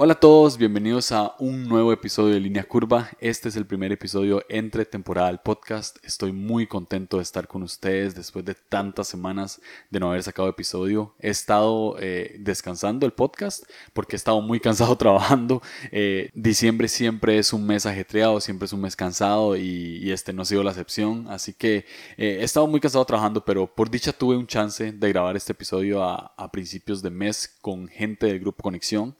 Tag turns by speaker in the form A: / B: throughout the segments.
A: Hola a todos, bienvenidos a un nuevo episodio de Línea Curva. Este es el primer episodio entre temporada del podcast. Estoy muy contento de estar con ustedes después de tantas semanas de no haber sacado episodio. He estado eh, descansando el podcast porque he estado muy cansado trabajando. Eh, diciembre siempre es un mes ajetreado, siempre es un mes cansado y, este no ha sido la excepción. Así que eh, he estado muy cansado trabajando, pero por dicha tuve un chance de grabar este episodio a, a principios de mes con gente del grupo Conexión.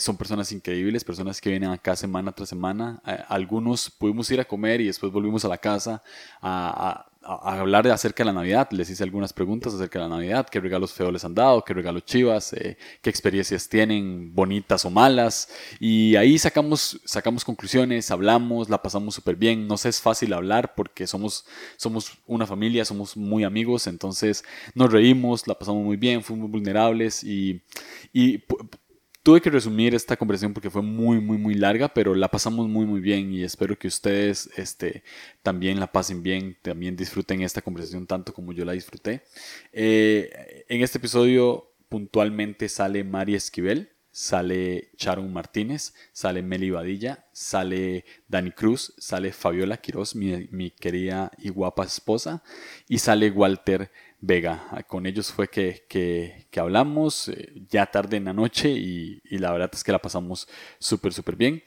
A: Son personas increíbles, personas que vienen acá semana tras semana. algunos pudimos ir a comer y después volvimos a la casa a, hablar acerca de la Navidad. Les hice algunas preguntas acerca de la Navidad, qué regalos feos les han dado, qué regalos chivas, eh, qué experiencias tienen, bonitas o malas. Y ahí sacamos, sacamos conclusiones, hablamos, la pasamos súper bien. No sé, es fácil hablar porque somos, somos una familia, somos muy amigos, entonces nos reímos, la pasamos muy bien, fuimos vulnerables y, y Tuve que resumir esta conversación porque fue muy, muy, muy larga, pero la pasamos muy, muy bien y espero que ustedes este, también la pasen bien, también disfruten esta conversación tanto como yo la disfruté. Eh, en este episodio puntualmente sale Mari Esquivel, sale Sharon Martínez, sale Meli Badilla, sale Dani Cruz, sale Fabiola Quiroz, mi querida y guapa esposa, y sale Walter Vega. Con ellos fue que, que, hablamos eh, ya tarde en la noche y, la verdad es que la pasamos súper, súper bien.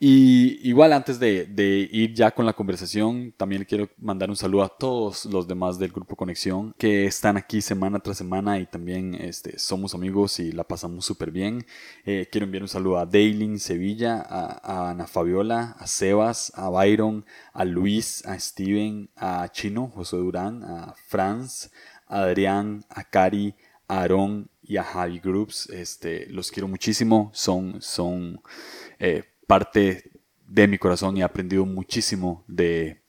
A: Y igual antes de, ir ya con la conversación, también quiero mandar un saludo a todos los demás del Grupo Conexión que están aquí semana tras semana y también este, somos amigos y la pasamos súper bien. Eh, quiero enviar un saludo a Daylin Sevilla, a, a, Ana Fabiola, a Sebas, a Byron, a Luis, a Steven, a Chino, José Durán, a Franz, Adrián, a Cari, a Aaron y a Javi Groups. Este, los quiero muchísimo, son, son eh, parte de mi corazón y he aprendido muchísimo de,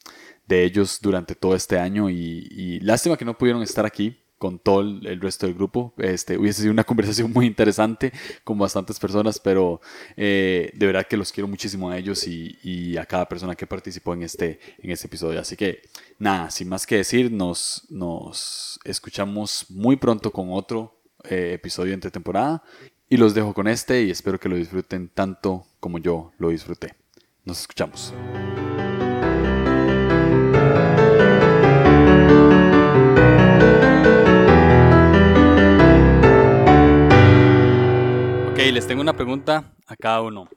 A: ellos durante todo este año y, lástima que no pudieron estar aquí con todo el, resto del grupo. Este, hubiese sido una conversación muy interesante con bastantes personas, pero eh, de verdad que los quiero muchísimo a ellos y, a cada persona que participó en este, en este episodio. Así que nada, sin más que decir, nos, nos escuchamos muy pronto con otro eh, episodio entre temporada y los dejo con este y espero que lo disfruten tanto como yo lo disfruté. Nos escuchamos. Les tengo una pregunta a cada uno.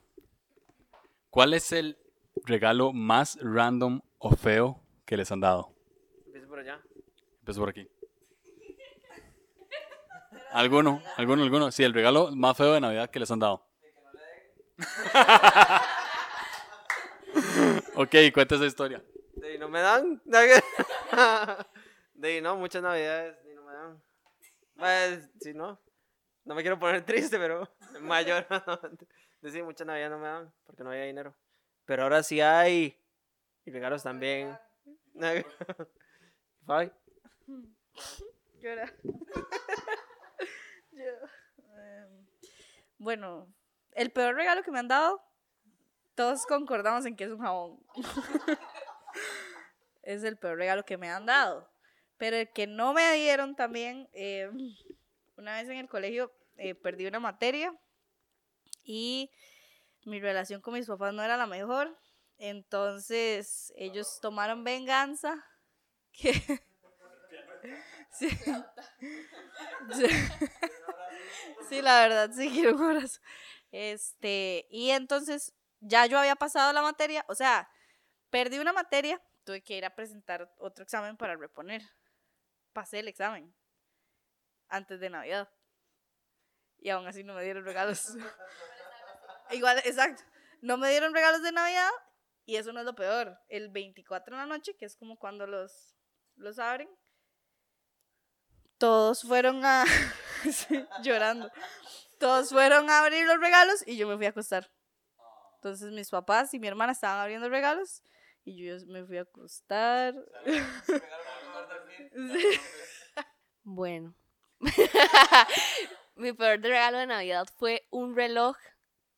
A: ¿Cuál es el regalo más random o feo que les han dado?
B: Empiezo por allá.
A: Empiezo por aquí. ¿Alguno? ¿Alguno? ¿Alguno? Sí, el regalo más feo de Navidad que les han dado. ok, cuenta esa historia.
B: De no me dan. De no, muchas navidades y no me dan. Pues, si no. No me quiero poner triste, pero mayor. Decir, muchas navidades no me dan porque no había dinero. Pero ahora sí hay. Y regalos también. Bye.
C: Llora. Em, bueno, el peor regalo que me han dado, todos concordamos en que es un jabón. es el peor regalo que me han dado. Pero el que no me dieron también, em, una vez en el colegio eh, perdí una materia y mi relación con mis papás no era la mejor. Entonces ellos tomaron venganza. sí. Sí, la verdad, sí quiero un abrazo. Este, y entonces ya yo había pasado la materia, o sea, perdí una materia, tuve que ir a presentar otro examen para reponer. Pasé el examen antes de Navidad. Y aún así no me dieron regalos. Igual, exacto. No me dieron regalos de Navidad y eso no es lo peor. El 24 de la noche, que es como cuando los, los abren, todos fueron a... llorando. Todos fueron a abrir los regalos y yo me fui a acostar. Entonces mis papás y mi hermana estaban abriendo regalos y yo me fui a acostar.
D: Bueno. Mi peor regalo de Navidad fue un reloj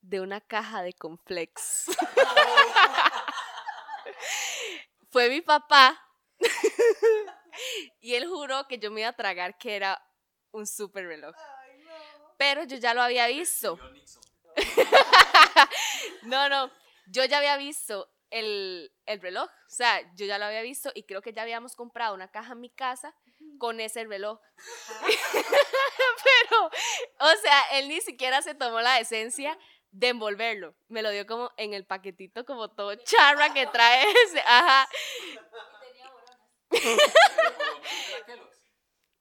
D: de una caja de complex. fue mi papá y él juró que yo me iba a tragar que era un super reloj. Pero yo ya lo había visto. no, no. Yo ya había visto el, el reloj. O sea, yo ya lo había visto y creo que ya habíamos comprado una caja en mi casa con ese reloj. Pero, o sea, él ni siquiera se tomó la decencia de envolverlo. Me lo dio como en el paquetito como todo charra que trae ese. Ajá.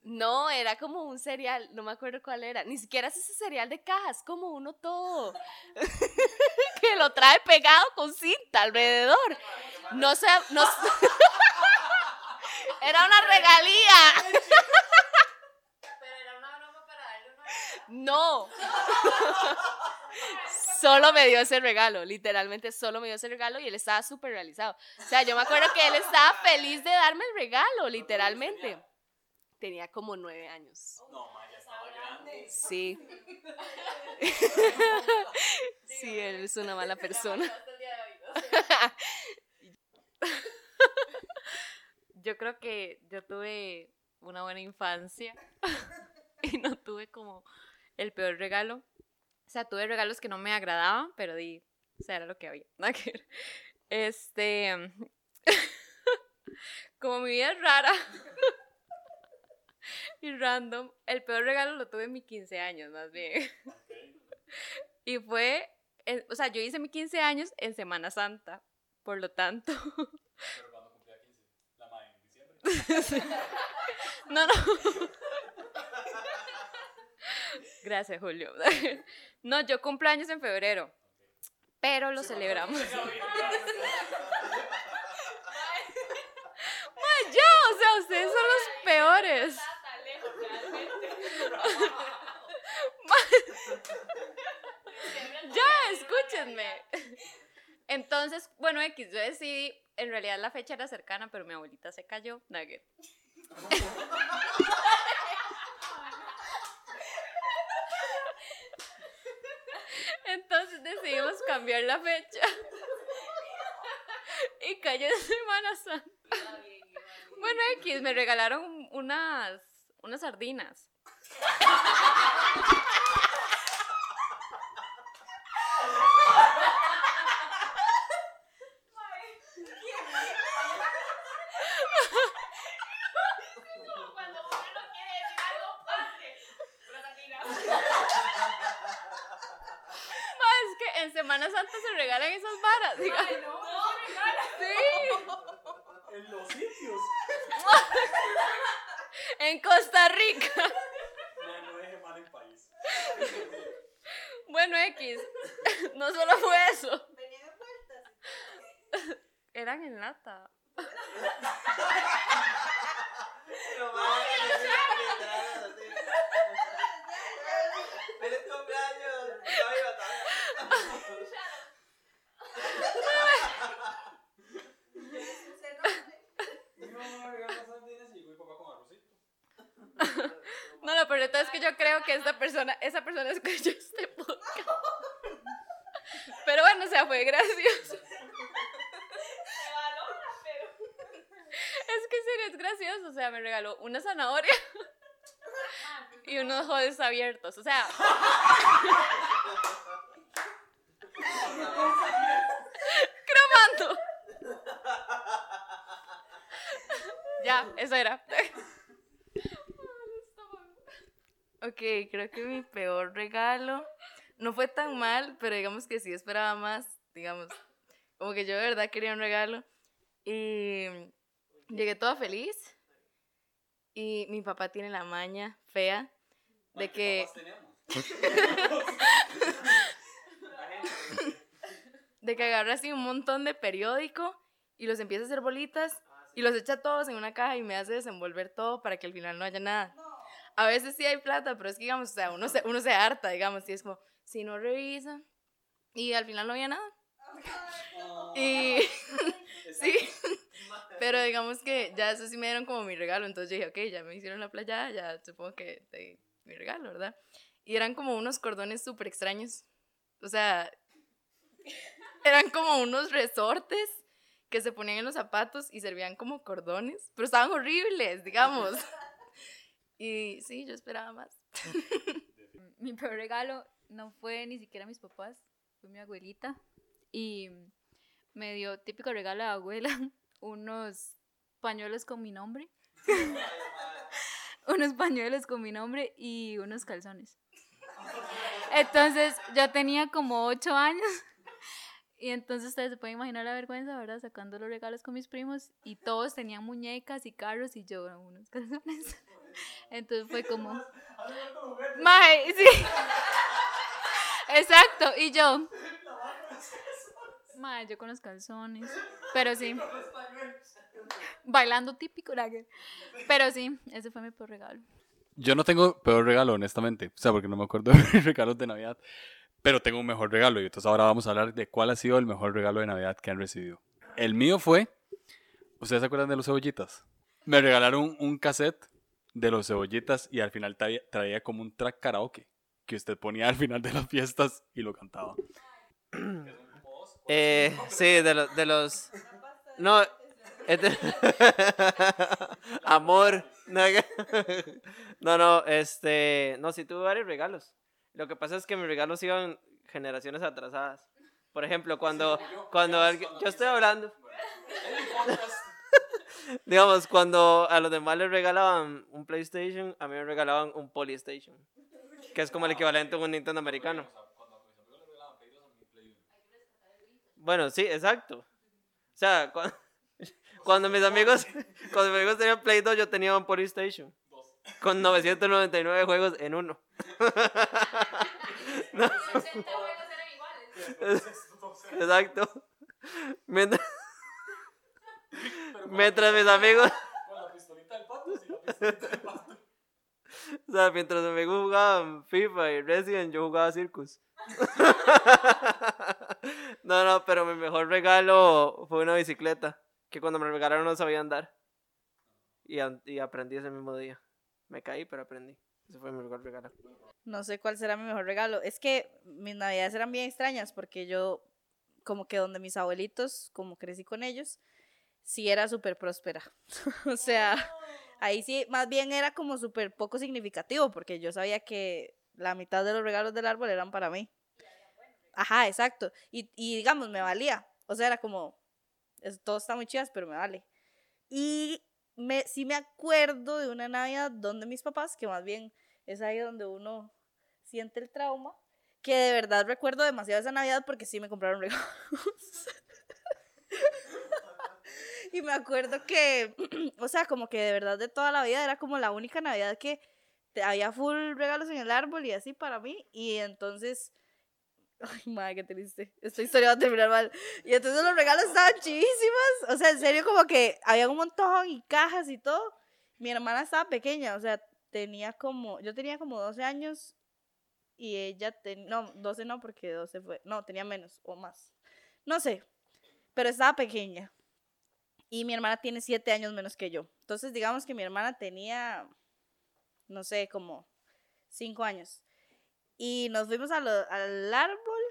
D: No, era como un cereal, no me acuerdo cuál era. Ni siquiera es ese cereal de cajas, como uno todo. que lo trae pegado con cinta alrededor. No sé, no. Era una regalía.
C: Pero era una broma para darle una.
D: No. Solo me dio ese regalo, literalmente solo me dio ese regalo y él estaba súper realizado. O sea, yo me acuerdo que él estaba feliz de darme el regalo, literalmente. Tenía como nueve años.
A: No, Maya estaba grande.
D: Sí. Sí, él es una mala persona.
E: Yo creo que yo tuve una buena infancia y no tuve como el peor regalo. O sea, tuve regalos que no me agradaban, pero di, o sea, era lo que había. Este, como mi vida es rara y random, el peor regalo lo tuve en mis 15 años, más bien. Y fue, en- o sea, yo hice mis 15 años en Semana Santa, por lo tanto,
A: Pero cuando cumplía 15, la madre
E: no, no. Gracias, Julio. No, yo cumplo años en febrero, pero lo celebramos. Ma, yo, o sea, ustedes son los peores. Ya, escúchenme. Entonces, bueno, X, yo decidí, en realidad la fecha era cercana, pero mi abuelita se cayó. Nugget. Entonces decidimos cambiar la fecha. Y cayó en Semana Santa. Bueno, X, me regalaron unas, unas sardinas. Ma, es que en Semana Santa se regalan esas varas. diga. Sí,
A: En los sitios.
E: en Costa Rica.
A: No, no deje mal el país.
E: Bueno, X, no solo fue eso.
C: Venía de vueltas.
E: Eran en lata.
B: Pero madre, literal, así. ¡Feliz cumpleaños! Está viva, está viva.
A: Mi mamá me regaló las sardinas y mi papá con arrocito.
E: No, lo peor de todo es que yo creo que esta persona, esa persona escuchó este podcast. Pero bueno, o sea, fue gracioso. Es que en es gracioso, o sea, me regaló una zanahoria y unos jodes abiertos, o sea. Cromando. Ya, eso era.
F: Ok, creo que mi peor regalo no fue tan mal, pero digamos que sí esperaba más, digamos, como que yo de verdad quería un regalo y llegué toda feliz y mi papá tiene la maña fea de que de que agarra así un montón de periódico y los empieza a hacer bolitas y los echa todos en una caja y me hace desenvolver todo para que al final no haya nada. A veces sí hay plata, pero es que, digamos, o sea, uno se, uno se harta, digamos, y es como, si no revisa, y al final no había nada. Y sí, pero digamos que ya eso sí me dieron como mi regalo, entonces yo dije, ok, ya me hicieron la playa, ya supongo que te- mi regalo, ¿verdad? Y eran como unos cordones súper extraños, o sea, eran como unos resortes que se ponían en los zapatos y servían como cordones, pero estaban horribles, digamos. Y sí, yo esperaba más.
G: Mi peor regalo no fue ni siquiera mis papás, fue mi abuelita. Y me dio típico regalo de abuela, unos pañuelos con mi nombre. unos pañuelos con mi nombre y unos calzones. Entonces yo tenía como ocho años y entonces ustedes se pueden imaginar la vergüenza, ¿verdad? Sacando los regalos con mis primos y todos tenían muñecas y carros y yo unos calzones. Entonces fue como... Mae, sí. Exacto, y yo... Mae, yo con los calzones. Pero sí. Bailando típico, ¿verdad? Pero sí, ese fue mi peor regalo.
A: Yo no tengo peor regalo, honestamente. O sea, porque no me acuerdo de mis regalos de Navidad. Pero tengo un mejor regalo. Y entonces ahora vamos a hablar de cuál ha sido el mejor regalo de Navidad que han recibido. El mío fue. ¿Ustedes se acuerdan de los cebollitas? Me regalaron un cassette de los cebollitas y al final traía, traía como un track karaoke que usted ponía al final de las fiestas y lo cantaba.
B: Eh, sí, de, los de los... No, es de- Amor. No, no, no, este... No, sí tuve varios regalos. Lo que pasa es que mis regalos iban generaciones atrasadas. Por ejemplo, cuando, cuando alguien... Yo estoy hablando. Digamos, cuando a los demás les regalaban un PlayStation, a mí me regalaban un Polystation. Que es como el equivalente a un Nintendo americano. Bueno, sí, exacto. O sea, cuando, cuando mis amigos, cuando mis amigos tenían Play 2, yo tenía un Polystation. Con 999 juegos en uno. No. Exacto. Mientras, mientras mis amigos. O sea, mientras mis amigos jugaban FIFA y Resident, yo jugaba Circus. No, no, pero mi mejor regalo fue una bicicleta. Que cuando me regalaron no sabía andar. Y, y aprendí ese mismo día. Me caí, pero aprendí. Ese fue mi mejor regalo.
C: No sé cuál será mi mejor regalo. Es que mis navidades eran bien extrañas porque yo, como que donde mis abuelitos, como crecí con ellos, sí era súper próspera. o sea, ahí sí, más bien era como súper poco significativo porque yo sabía que la mitad de los regalos del árbol eran para mí. Ajá, exacto. Y, y digamos, me valía. O sea, era como, es- todo está muy chidas, pero me vale. Y me, sí me acuerdo de una Navidad donde mis papás, que más bien es ahí donde uno siente el trauma, que de verdad recuerdo demasiado esa Navidad porque sí me compraron regalos. Y me acuerdo que, o sea, como que de verdad de toda la vida era como la única Navidad que había full regalos en el árbol y así para mí. Y entonces, ay, madre, qué triste. Esta historia va a terminar mal. Y entonces los regalos estaban chivísimos. O sea, en serio, como que había un montón y cajas y todo. Mi hermana estaba pequeña, o sea, tenía como, yo tenía como 12 años y ella, ten- no, 12 no, porque 12 fue, no, tenía menos o más. No sé, pero estaba pequeña. Y mi hermana tiene 7 años menos que yo. Entonces, digamos que mi hermana tenía, no sé, como 5 años. Y nos fuimos a al árbol,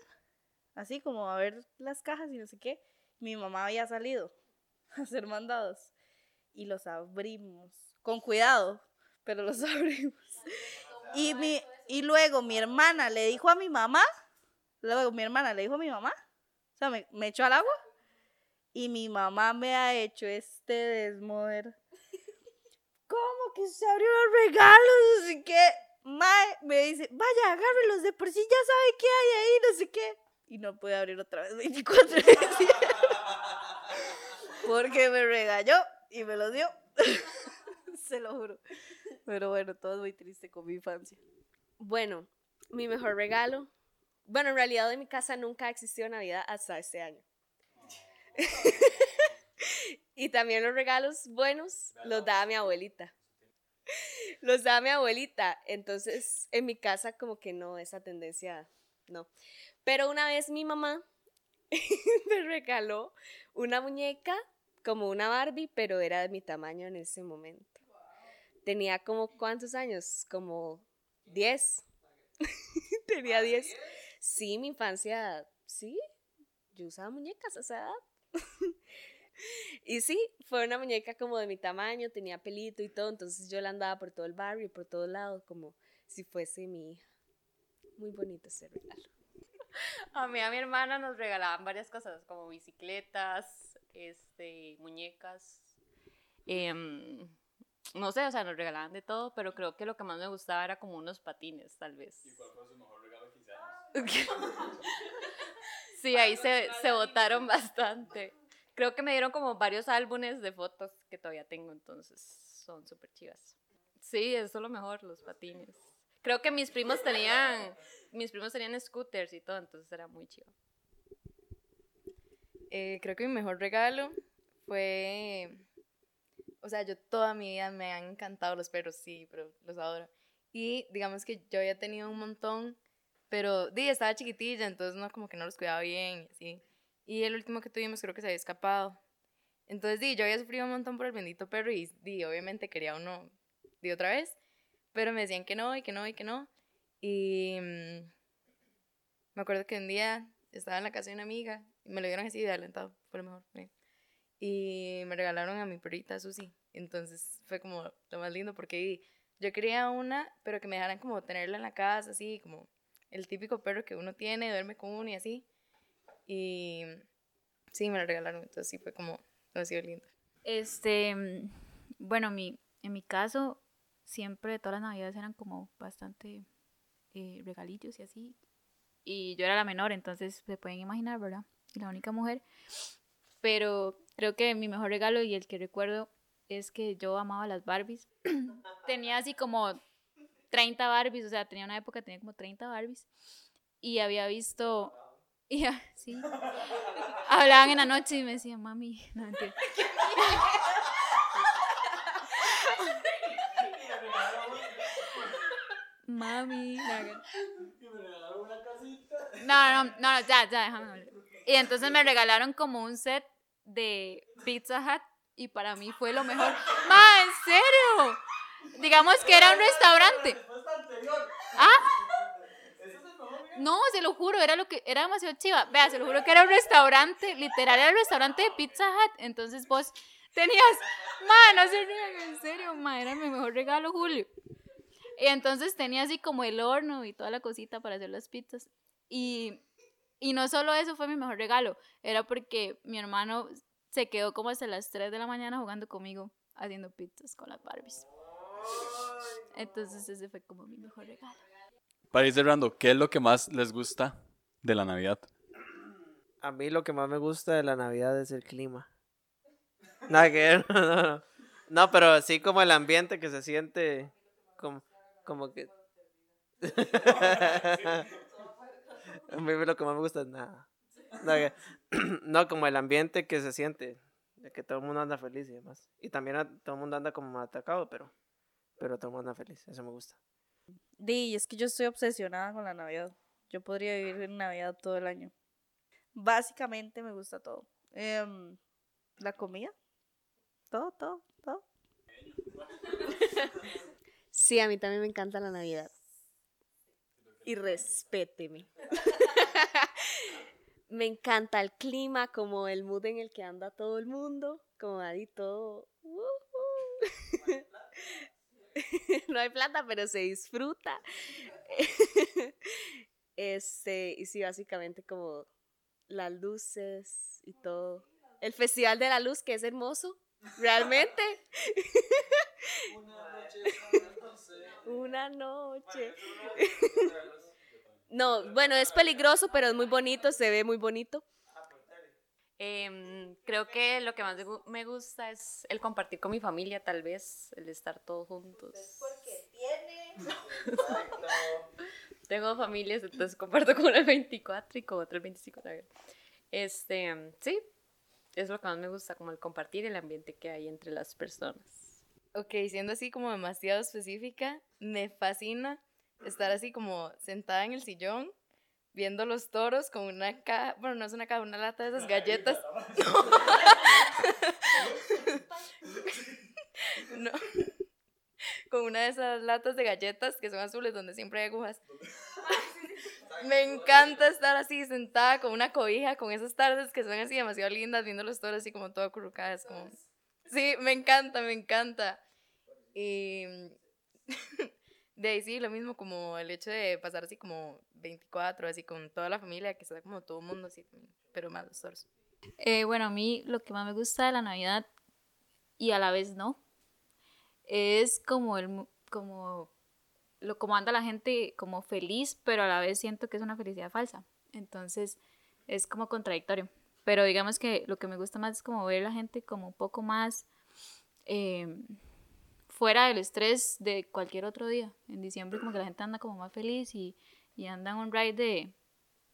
C: así como a ver las cajas y no sé qué. Mi mamá había salido a hacer mandados. Y los abrimos. Con cuidado, pero los abrimos. Y, mi, y luego mi hermana le dijo a mi mamá, luego mi hermana le dijo a mi mamá, o sea, me echó al agua. Y mi mamá me ha hecho este desmoder. ¿Cómo que se abrió los regalos? Así que, mae, me dice, vaya, agárrelos, de por sí ya sabe qué hay ahí, no sé qué. Y no puede abrir otra vez 24 veces. Porque me regañó y me lo dio. Se lo juro. Pero bueno, todo es muy triste con mi infancia.
D: Bueno, mi mejor regalo. Bueno, en realidad en mi casa nunca existió Navidad hasta este año. y también los regalos buenos los daba mi abuelita. Los daba mi abuelita. Entonces, en mi casa como que no, esa tendencia, no. Pero una vez mi mamá me regaló una muñeca como una Barbie, pero era de mi tamaño en ese momento. Tenía como cuántos años, como 10. Tenía 10. Sí, mi infancia, sí. Yo usaba muñecas a esa edad. y sí, fue una muñeca como de mi tamaño, tenía pelito y todo, entonces yo la andaba por todo el barrio, por todo lado, como si fuese mi hija. muy bonito ese regalo.
E: A mí, a mi hermana nos regalaban varias cosas, como bicicletas, este, muñecas. em, no sé, o sea, nos regalaban de todo, pero creo que lo que más me gustaba era como unos patines, tal vez. Sí, ahí se, se votaron bastante. Creo que me dieron como varios álbumes de fotos que todavía tengo, entonces son súper chivas. Sí, eso es lo mejor, los patines. Creo que mis primos tenían, mis primos tenían scooters y todo, entonces era muy chido.
F: Eh, creo que mi mejor regalo fue, o sea, yo toda mi vida me han encantado los perros, sí, pero los adoro. Y digamos que yo había tenido un montón, pero di, estaba chiquitilla, entonces no como que no los cuidaba bien, y. Y el último que tuvimos creo que se había escapado. Entonces, di, yo había sufrido un montón por el bendito perro y di, obviamente quería uno de otra vez, pero me decían que no y que no y que no. Y mm, me acuerdo que un día estaba en la casa de una amiga y me lo dieron así de alentado, fue lo mejor. Y me regalaron a mi perrita Susi. Entonces fue como lo más lindo porque di, yo quería una, pero que me dejaran como tenerla en la casa, así como el típico perro que uno tiene, duerme con uno y así. Y sí, me lo regalaron, entonces sí fue como, ha sido lindo.
G: Este, bueno, mi, en mi caso, siempre todas las navidades eran como bastante eh, regalillos y así. Y yo era la menor, entonces se pueden imaginar, ¿verdad? Y la única mujer. Pero creo que mi mejor regalo y el que recuerdo es que yo amaba las Barbies. tenía así como 30 Barbies, o sea, tenía una época, tenía como 30 Barbies. Y había visto... Y, sí. Hablaban en la noche y me decían, mami, no mentira. Mami. No, no, no, no, ya, ya, déjame hablar. Y entonces me regalaron como un set de Pizza Hut y para mí fue lo mejor. Ma, ¿en serio? Digamos que era un restaurante. ¿Ah? No, se lo juro, era lo que era demasiado chiva. Vea, se lo juro que era un restaurante, literal era el restaurante de Pizza Hut. Entonces vos tenías, ma, no se en serio, era mi mejor regalo, Julio. Y entonces tenía así como el horno y toda la cosita para hacer las pizzas. Y, y no solo eso fue mi mejor regalo, era porque mi hermano se quedó como hasta las 3 de la mañana jugando conmigo, haciendo pizzas con las Barbies. Entonces ese fue como mi mejor regalo.
A: Para ir cerrando, ¿qué es lo que más les gusta de la Navidad?
B: A mí lo que más me gusta de la Navidad es el clima. Nada que ver, no, no, no. No, pero sí como el ambiente que se siente como, como que... A mí lo que más me gusta es nada. Que- No, como el ambiente que se siente, de que todo el mundo anda feliz y demás. Y también todo el mundo anda como atacado, pero, pero todo el mundo anda feliz, eso me gusta.
C: Di, es que yo estoy obsesionada con la Navidad. Yo podría vivir en Navidad todo el año. Básicamente me gusta todo. Em, la comida. Todo, todo, todo.
D: Sí, a mí también me encanta la Navidad. Y respéteme. me encanta el clima, como el mood en el que anda todo el mundo, como ahí todo. ujú. no hay plata, pero se disfruta. este, y sí, básicamente como las luces y todo. El Festival de la Luz, que es hermoso, realmente. Una noche. No, bueno, es peligroso, pero es muy bonito, se ve muy bonito.
E: Em, creo que lo que más me gu- me gusta es el compartir con mi familia, tal vez, el estar todos juntos. Tengo familias, entonces comparto con una el 24 y con otra el 25. la verdad. Este, sí, es lo que más me gusta, como el compartir el ambiente que hay entre las personas.
F: Ok, siendo así como demasiado específica, me fascina estar así como sentada en el sillón, viendo los toros con una caja, bueno, no es una caja, una lata de esas galletas. No. Con una de esas latas de galletas que son azules donde siempre hay agujas. Me encanta estar así sentada con una cobija, con esas tardes que son así demasiado lindas, viendo los toros así como todo acurrucadas, como... Sí, me encanta, me encanta. Y De ahí sí, lo mismo como el hecho de pasar así como 24, así con toda la familia, que está como todo el mundo así, pero más los torsos.
G: Eh, bueno, a mí lo que más me gusta de la Navidad y a la vez no, es como el como lo como anda la gente como feliz, pero a la vez siento que es una felicidad falsa. Entonces, es como contradictorio. Pero digamos que lo que me gusta más es como ver la gente como un poco más eh, fuera del estrés de cualquier otro día. En diciembre como que la gente anda como más feliz y, y anda en un ride de,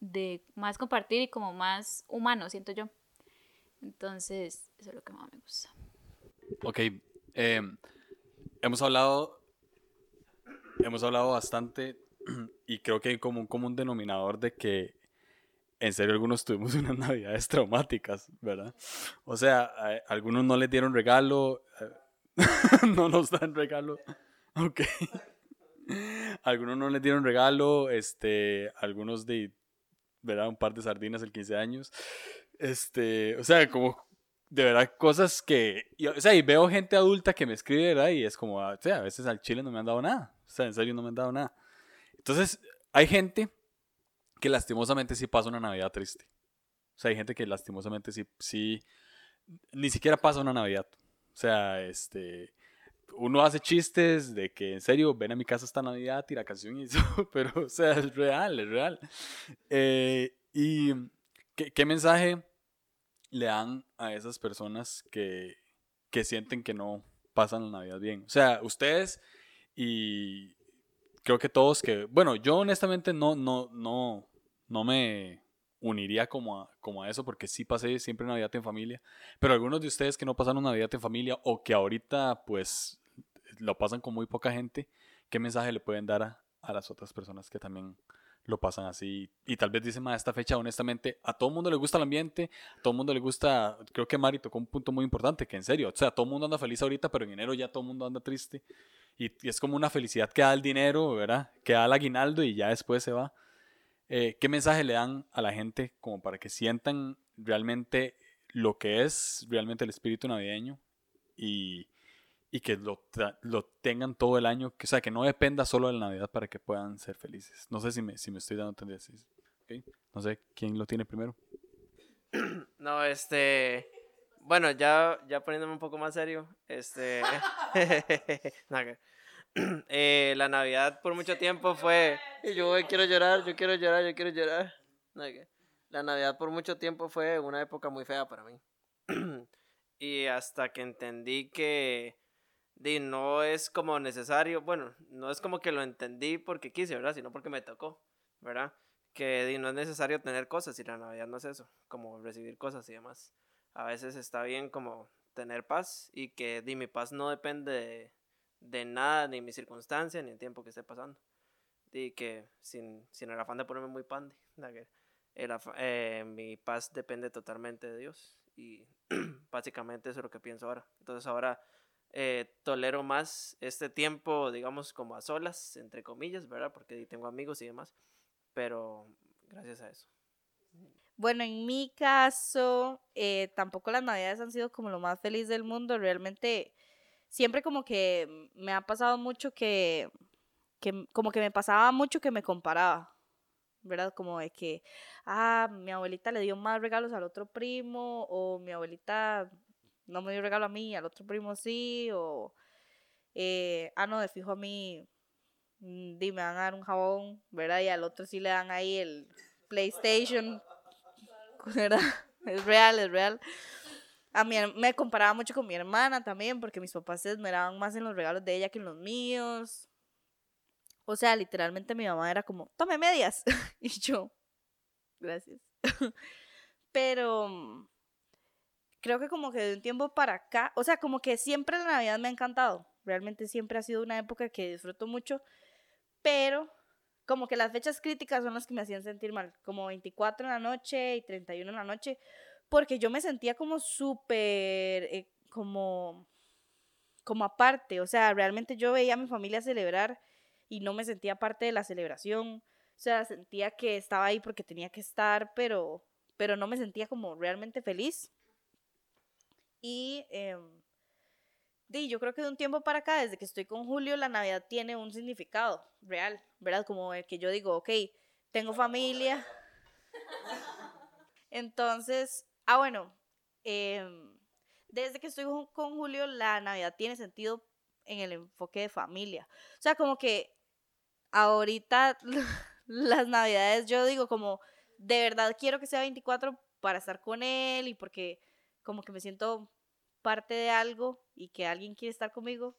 G: de más compartir y como más humano, siento yo. Entonces, eso es lo que más me gusta.
A: Ok, eh, hemos hablado, hemos hablado bastante y creo que hay como un común denominador de que en serio algunos tuvimos unas navidades traumáticas, ¿verdad? O sea, a- algunos no les dieron regalo, no nos dan regalo, ok. Algunos no les dieron regalo, este, algunos de, ¿verdad? Un par de sardinas el 15 años. Este, o sea, como de verdad cosas que, y, o sea, y veo gente adulta que me escribe, ¿verdad? Y es como, ah, o sea, a veces al chile no me han dado nada, o sea, en serio no me han dado nada. Entonces, hay gente que lastimosamente sí pasa una Navidad triste. O sea, hay gente que lastimosamente sí, sí, ni siquiera pasa una Navidad. O sea, este, uno hace chistes de que en serio, ven a mi casa esta Navidad la canción y eso, pero, o sea, es real, es real. Eh, y, ¿qué, qué mensaje le dan a esas personas que, que sienten que no pasan la Navidad bien? O sea, ustedes y creo que todos que, bueno, yo honestamente no, no, no, no me uniría como a, eso porque sí pasé siempre Navidad en familia, pero algunos de ustedes que no pasaron Navidad en familia o que ahorita pues lo pasan con muy poca gente, ¿qué mensaje le pueden dar a, las otras personas que también lo pasan así? Y tal vez dicen, a esta fecha honestamente, a todo mundo le gusta el ambiente, a todo mundo le gusta, creo que Mari tocó un punto muy importante, que en serio, o sea, todo el mundo anda feliz ahorita, pero en enero ya todo mundo anda triste. Y, y es como una felicidad que da el dinero, ¿verdad? Que da el aguinaldo y ya después se va. Eh, ¿Qué mensaje le dan a la gente como para que sientan realmente lo que es realmente el espíritu navideño y, y que lo, lo tengan todo el año? Que, o sea, que no dependa solo de la Navidad para que puedan ser felices. No sé si me, si me estoy dando a entender. sí, ¿ok? No sé quién lo tiene primero.
B: No, este. Bueno, ya, ya poniéndome un poco más serio, este. que- eh, la Navidad por mucho tiempo fue. Y yo "Ay, quiero llorar, yo quiero llorar, yo quiero llorar. La Navidad por mucho tiempo fue una época muy fea para mí. y hasta que entendí que. Di, no es como necesario, bueno, no es como que lo entendí porque quise, ¿verdad? Sino porque me tocó, ¿verdad? que di, no es necesario tener cosas y la Navidad no es eso, como recibir cosas y demás. A veces está bien como tener paz y que di, mi paz no depende de, de nada, ni mi circunstancia, ni el tiempo que esté pasando. Y que sin, sin el afán de ponerme muy afa- eh, mi paz depende totalmente de Dios y básicamente eso es lo que pienso ahora. Entonces ahora eh, tolero más este tiempo, digamos, como a solas, entre comillas, ¿verdad? Porque tengo amigos y demás pero gracias a eso.
C: Bueno, en mi caso, eh, tampoco las navidades han sido como lo más feliz del mundo. Realmente, siempre como que me ha pasado mucho que, que como que me pasaba mucho que me comparaba, ¿verdad? Como de que, ah, mi abuelita le dio más regalos al otro primo, o mi abuelita no me dio regalo a mí, al otro primo sí, o, eh, ah, no, de fijo a mí, mm, di, me van a dar un jabón, ¿verdad? Y al otro sí le dan ahí el PlayStation, ¿verdad? Es real, es real. A mí me comparaba mucho con mi hermana también, porque mis papás se esmeraban más en los regalos de ella que en los míos. O sea, literalmente mi mamá era como, tome medias. y yo, gracias. Pero mm, creo que como que de un tiempo para acá, o sea, como que siempre la Navidad me ha encantado. Realmente siempre ha sido una época que disfruto mucho, pero como que las fechas críticas son las que me hacían sentir mal, como 24 en la noche y 31 en la noche, porque yo me sentía como súper, eh, como, como aparte, o sea, realmente yo veía a mi familia celebrar y no me sentía parte de la celebración, o sea, sentía que estaba ahí porque tenía que estar, pero, pero no me sentía como realmente feliz. Y di, yo creo que de un tiempo para acá, desde que estoy con Julio, la Navidad tiene un significado real, ¿verdad? Como el que yo digo, ok, tengo familia. Entonces, ah, bueno, em, desde que estoy con- Julio, la Navidad tiene sentido en el enfoque de familia. O sea, como que ahorita las Navidades yo digo como, de verdad quiero que sea 24 para estar con él y porque como que me siento parte de algo y que alguien quiere estar conmigo.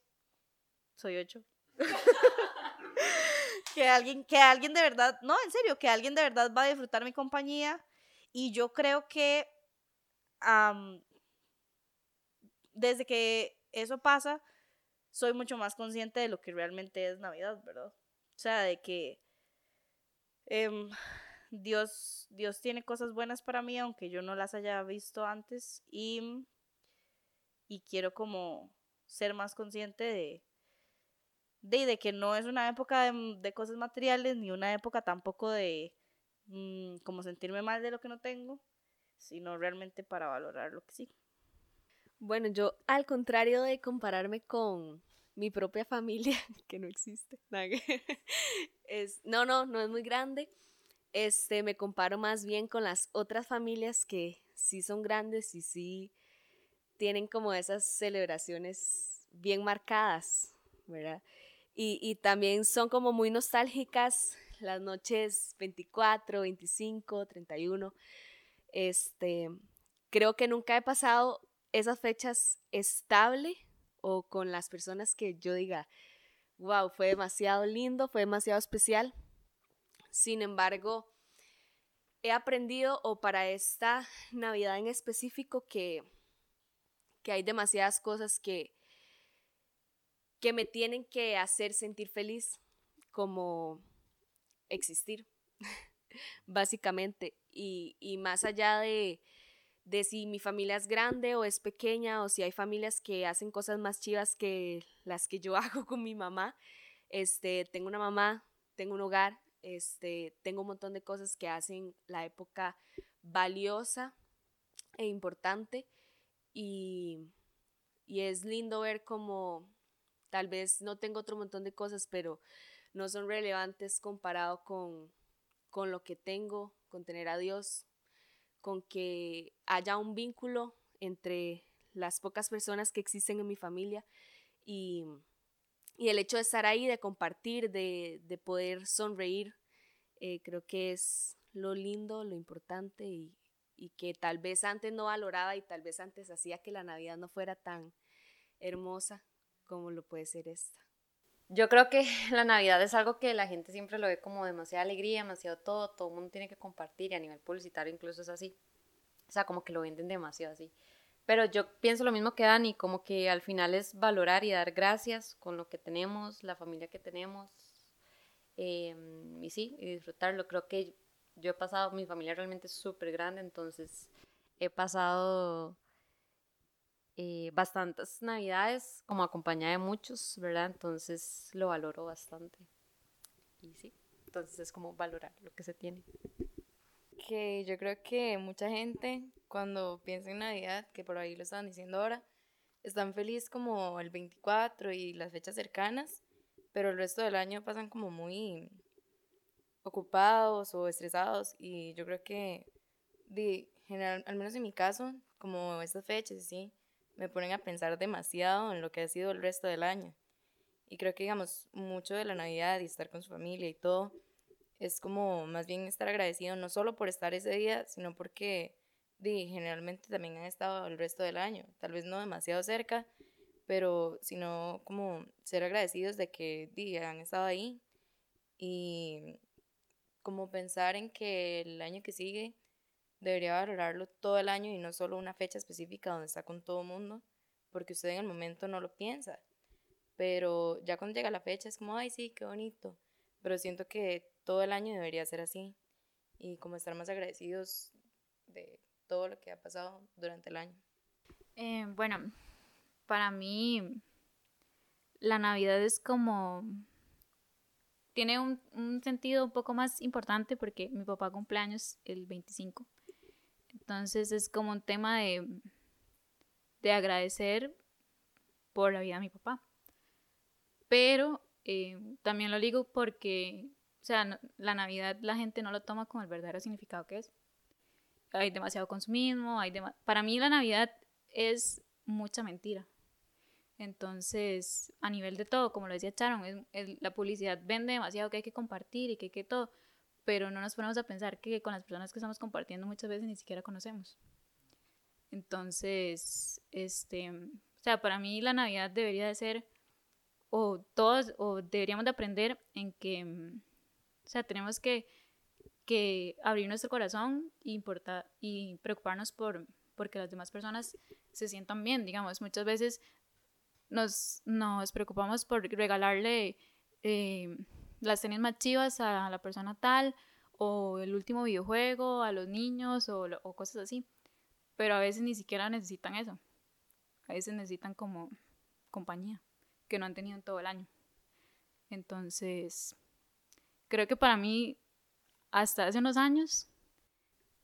C: Soy ocho. que alguien, que alguien de verdad, no, en serio, que alguien de verdad va a disfrutar mi compañía. Y yo creo que desde que eso pasa, soy mucho más consciente de lo que realmente es Navidad, ¿verdad? O sea, de que em, Dios, Dios tiene cosas buenas para mí, aunque yo no las haya visto antes. Y, y quiero como ser más consciente de, de, que no es una época de, de cosas materiales, ni una época tampoco de mm, como sentirme mal de lo que no tengo, sino realmente para valorar lo que sí.
D: Bueno, yo al contrario de compararme con mi propia familia, que no existe, es, no, no, no es muy grande, este, me comparo más bien con las otras familias que sí son grandes y sí tienen como esas celebraciones bien marcadas, ¿verdad? Y, y también son como muy nostálgicas las noches 24, 25, 31. Este, creo que nunca he pasado esas fechas estable o con las personas que yo diga, wow, fue demasiado lindo, fue demasiado especial. Sin embargo, he aprendido o para esta Navidad en específico que, que hay demasiadas cosas que, que me tienen que hacer sentir feliz como existir, básicamente. Y, y más allá de, de si mi familia es grande o es pequeña o si hay familias que hacen cosas más chivas que las que yo hago con mi mamá. Este, tengo una mamá, tengo un hogar, este, tengo un montón de cosas que hacen la época valiosa e importante y, y es lindo ver como tal vez no tengo otro montón de cosas, pero no son relevantes comparado con, con lo que tengo, con tener a Dios, con que haya un vínculo entre las pocas personas que existen en mi familia y, el hecho de estar ahí, de compartir, de, de poder sonreír, eh, creo que es lo lindo, lo importante y, y que tal vez antes no valoraba y tal vez antes hacía que la Navidad no fuera tan hermosa como lo puede ser esta.
E: Yo creo que la Navidad es algo que la gente siempre lo ve como demasiada alegría, demasiado todo, todo el mundo tiene que compartir y a nivel publicitario incluso es así. O sea, como que lo venden demasiado así. Pero yo pienso lo mismo que Dani, como que al final es valorar y dar gracias con lo que tenemos, la familia que tenemos, eh, y sí, y disfrutarlo. Creo que yo he pasado, mi familia realmente es súper grande, entonces he pasado eh, bastantes navidades como acompañada de muchos, ¿verdad? Entonces lo valoro bastante. Y sí, entonces es como valorar lo que se tiene.
F: que yo creo que mucha gente cuando piensa en Navidad, que por ahí lo estaban diciendo ahora, están feliz como el 24 y las fechas cercanas, pero el resto del año pasan como muy ocupados o estresados y yo creo que de general, al menos en mi caso, como estas fechas sí, me ponen a pensar demasiado en lo que ha sido el resto del año. Y creo que digamos mucho de la Navidad y estar con su familia y todo es como más bien estar agradecido no solo por estar ese día, sino porque di, generalmente también han estado el resto del año, tal vez no demasiado cerca, pero sino como ser agradecidos de que di, han estado ahí y como pensar en que el año que sigue debería valorarlo todo el año y no solo una fecha específica donde está con todo el mundo, porque usted en el momento no lo piensa, pero ya cuando llega la fecha es como, ay sí, qué bonito, pero siento que todo el año debería ser así y como estar más agradecidos de todo lo que ha pasado durante el año.
G: Eh, bueno, para mí la Navidad es como... Tiene un, un sentido un poco más importante porque mi papá cumpleaños el 25. Entonces es como un tema de, de agradecer por la vida de mi papá. Pero eh, también lo digo porque, o sea, la Navidad la gente no lo toma con el verdadero significado que es. Hay demasiado consumismo, hay dema- para mí la Navidad es mucha mentira. Entonces, a nivel de todo, como lo decía Charon, la publicidad vende demasiado que hay que compartir y que que todo, pero no nos ponemos a pensar que con las personas que estamos compartiendo muchas veces ni siquiera conocemos. Entonces, este, o sea, para mí la Navidad debería de ser, o todos, o deberíamos de aprender en que, o sea, tenemos que, que abrir nuestro corazón y, importar, y preocuparnos por porque las demás personas se sientan bien, digamos, muchas veces nos, nos preocupamos por regalarle eh, las tenis más chivas a la persona tal, o el último videojuego a los niños, o, o cosas así. Pero a veces ni siquiera necesitan eso. A veces necesitan como compañía, que no han tenido en todo el año. Entonces, creo que para mí, hasta hace unos años,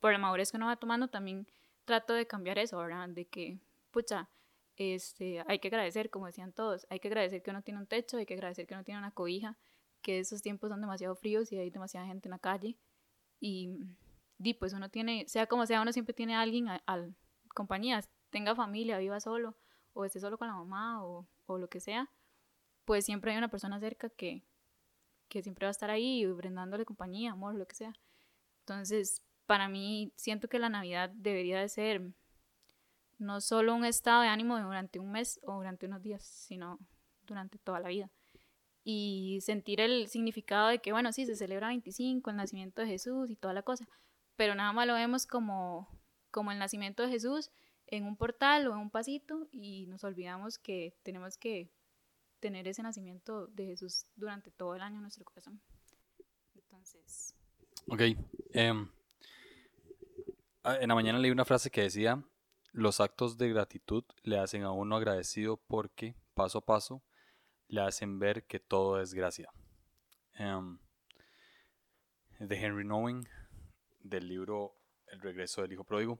G: por la madurez que uno va tomando, también trato de cambiar eso, ¿verdad? De que, pucha, este, hay que agradecer, como decían todos, hay que agradecer que uno tiene un techo, hay que agradecer que uno tiene una cobija, que esos tiempos son demasiado fríos y hay demasiada gente en la calle. Y, di, pues uno tiene, sea como sea, uno siempre tiene a alguien, a, al compañías, tenga familia, viva solo, o esté solo con la mamá, o, o lo que sea, pues siempre hay una persona cerca que, que siempre va a estar ahí, brindándole compañía, amor, lo que sea. Entonces, para mí, siento que la Navidad debería de ser no solo un estado de ánimo durante un mes o durante unos días, sino durante toda la vida. Y sentir el significado de que, bueno, sí, se celebra 25, el nacimiento de Jesús y toda la cosa, pero nada más lo vemos como, como el nacimiento de Jesús en un portal o en un pasito y nos olvidamos que tenemos que tener ese nacimiento de Jesús durante todo el año en nuestro corazón. Entonces,
A: Ok. em, ah, en la mañana leí una frase que decía, los actos de gratitud le hacen a uno agradecido porque, paso a paso, le hacen ver que todo es gracia. Em, de Henry Nowen, del libro El regreso del hijo pródigo.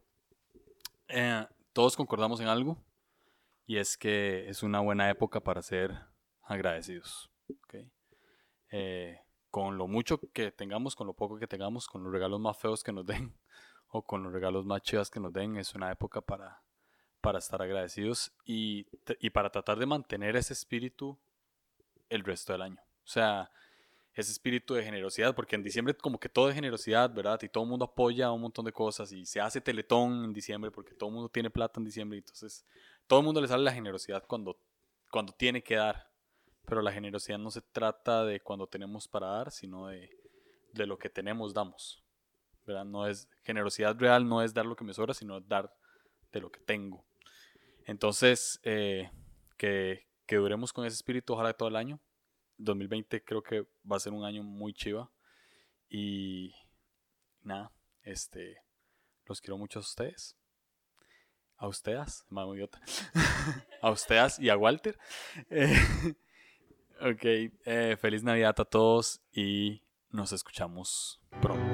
A: Eh, todos concordamos en algo, y es que es una buena época para ser agradecidos. Eh, con lo mucho que tengamos, con lo poco que tengamos, con los regalos más feos que nos den o con los regalos más chivas que nos den, es una época para, para estar agradecidos y, y para tratar de mantener ese espíritu el resto del año. O sea, ese espíritu de generosidad, porque en diciembre como que todo es generosidad, ¿verdad? Y todo el mundo apoya un montón de cosas y se hace teletón en diciembre porque todo el mundo tiene plata en diciembre, y entonces todo el mundo le sale la generosidad cuando, cuando tiene que dar. Pero la generosidad no se trata de cuando tenemos para dar, sino de, de lo que tenemos, damos. ¿verdad? No es, generosidad real no es dar lo que me sobra, sino dar de lo que tengo. Entonces, eh, que, que duremos con ese espíritu, ojalá todo el año. 2020 creo que va a ser un año muy chiva. Y nada, este, los quiero mucho a ustedes. A ustedes, mamo idiota. a ustedes y a Walter. Ok, eh, feliz Navidad a todos y nos escuchamos pronto.